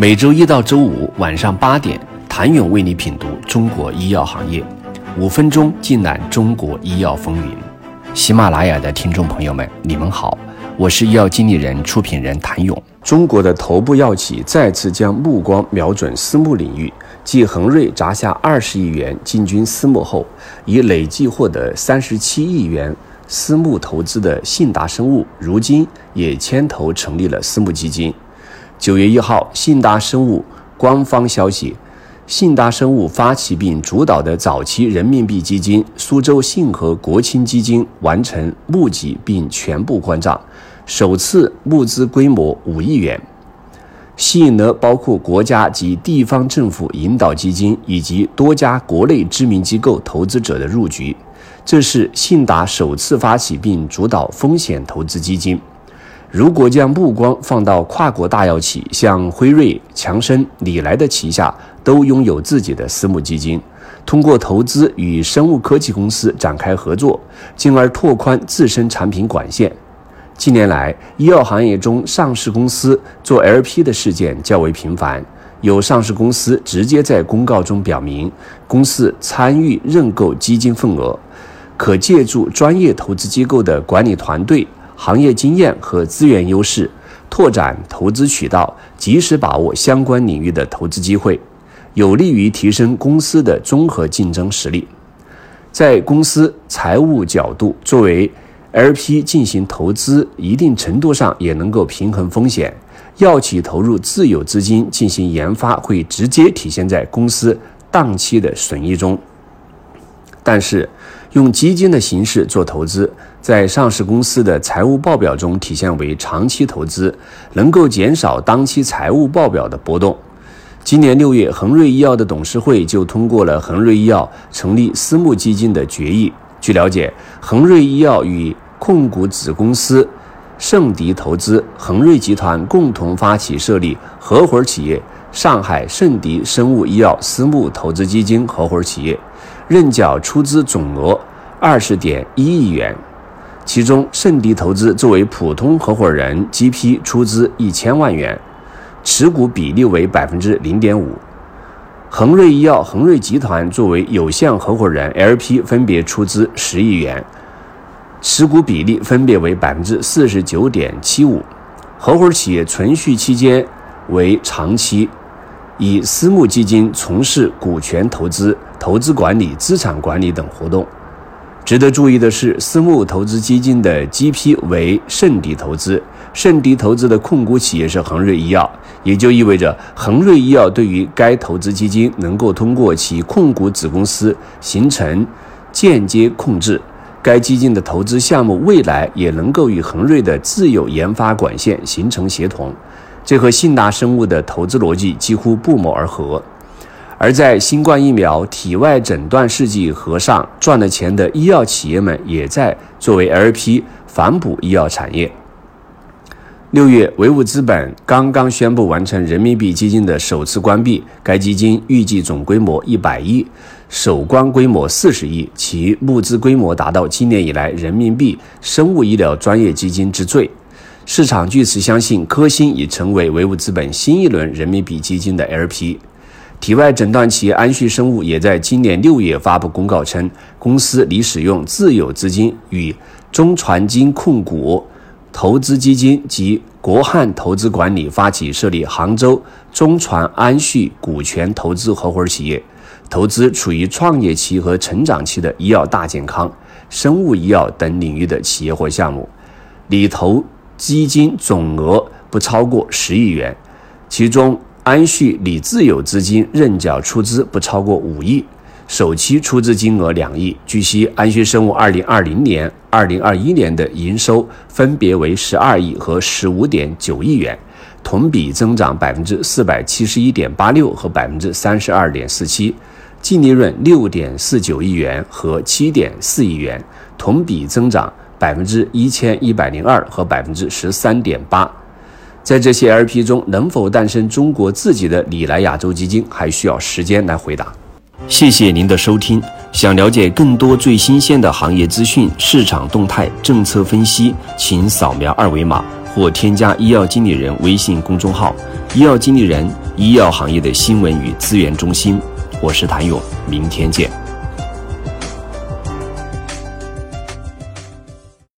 每周一到周五晚上八点，谭勇为你品读中国医药行业，五分钟尽览中国医药风云。喜马拉雅的听众朋友们，你们好，我是医药经理人、出品人谭勇。中国的头部药企再次将目光瞄准私募领域，继恒瑞砸下二十亿元进军私募后，已累计获得三十七亿元私募投资的信达生物，如今也牵头成立了私募基金。九月一号，信达生物官方消息，信达生物发起并主导的早期人民币基金苏州信和国青基金完成募集并全部关账，首次募资规模五亿元，吸引了包括国家及地方政府引导基金以及多家国内知名机构投资者的入局。这是信达首次发起并主导风险投资基金。如果将目光放到跨国大药企，像辉瑞、强生、礼来的旗下都拥有自己的私募基金，通过投资与生物科技公司展开合作，进而拓宽自身产品管线。近年来，医药行业中上市公司做 LP 的事件较为频繁，有上市公司直接在公告中表明，公司参与认购基金份额，可借助专业投资机构的管理团队。行业经验和资源优势，拓展投资渠道，及时把握相关领域的投资机会，有利于提升公司的综合竞争实力。在公司财务角度，作为 LP 进行投资，一定程度上也能够平衡风险。药企投入自有资金进行研发，会直接体现在公司当期的损益中。但是，用基金的形式做投资，在上市公司的财务报表中体现为长期投资，能够减少当期财务报表的波动。今年六月，恒瑞医药的董事会就通过了恒瑞医药成立私募基金的决议。据了解，恒瑞医药与控股子公司盛迪投资、恒瑞集团共同发起设立合伙企业——上海盛迪生物医药私募投资基金合伙企业。认缴出资总额二十点一亿元，其中盛迪投资作为普通合伙人 GP 出资一千万元，持股比例为百分之零点五；恒瑞医药、恒瑞集团作为有限合伙人 LP 分别出资十亿元，持股比例分别为百分之四十九点七五。合伙企业存续期间为长期，以私募基金从事股权投资。投资管理、资产管理等活动。值得注意的是，私募投资基金的 GP 为盛迪投资，盛迪投资的控股企业是恒瑞医药，也就意味着恒瑞医药对于该投资基金能够通过其控股子公司形成间接控制。该基金的投资项目未来也能够与恒瑞的自有研发管线形成协同，这和信达生物的投资逻辑几乎不谋而合。而在新冠疫苗体外诊断试剂盒上赚了钱的医药企业们，也在作为 LP 反哺医药产业。六月，唯物资本刚刚宣布完成人民币基金的首次关闭，该基金预计总规模一百亿，首关规模四十亿，其募资规模达到今年以来人民币生物医疗专业基金之最。市场据此相信，科兴已成为唯物资本新一轮人民币基金的 LP。体外诊断企业安旭生物也在今年六月发布公告称，公司拟使用自有资金与中传金控股投资基金及国汉投资管理发起设立杭州中传安旭股权投资合伙企业，投资处于创业期和成长期的医药大健康、生物医药等领域的企业或项目，拟投基金总额不超过十亿元，其中。安旭拟自有资金认缴出资不超过五亿，首期出资金额两亿。据悉，安旭生物二零二零年、二零二一年的营收分别为十二亿和十五点九亿元，同比增长百分之四百七十一点八六和百分之三十二点四七，净利润六点四九亿元和七点四亿元，同比增长百分之一千一百零二和百分之十三点八。在这些 LP 中，能否诞生中国自己的里来亚洲基金，还需要时间来回答。谢谢您的收听。想了解更多最新鲜的行业资讯、市场动态、政策分析，请扫描二维码或添加医药经理人微信公众号“医药经理人”。医药行业的新闻与资源中心。我是谭勇，明天见。